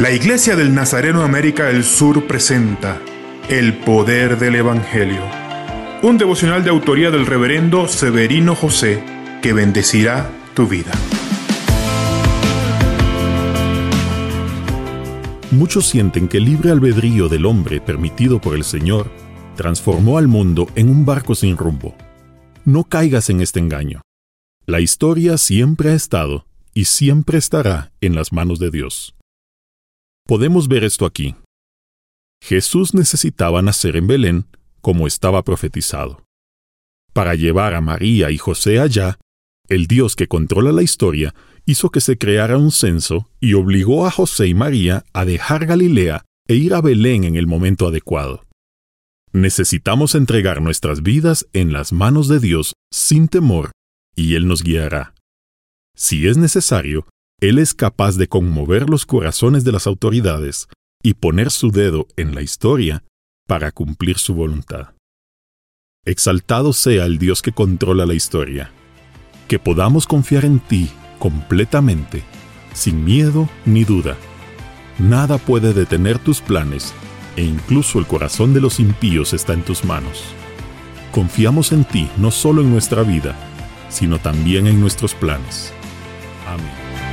La Iglesia del Nazareno América del Sur presenta El Poder del Evangelio, un devocional de autoría del reverendo Severino José que bendecirá tu vida. Muchos sienten que el libre albedrío del hombre permitido por el Señor transformó al mundo en un barco sin rumbo. No caigas en este engaño. La historia siempre ha estado y siempre estará en las manos de Dios. Podemos ver esto aquí. Jesús necesitaba nacer en Belén como estaba profetizado. Para llevar a María y José allá, el Dios que controla la historia hizo que se creara un censo y obligó a José y María a dejar Galilea e ir a Belén en el momento adecuado. Necesitamos entregar nuestras vidas en las manos de Dios sin temor y Él nos guiará. Si es necesario, Él es capaz de conmover los corazones de las autoridades y poner su dedo en la historia para cumplir su voluntad. Exaltado sea el Dios que controla la historia. Que podamos confiar en ti completamente, sin miedo ni duda. Nada puede detener tus planes e incluso el corazón de los impíos está en tus manos. Confiamos en ti no solo en nuestra vida, sino también en nuestros planes. Amén.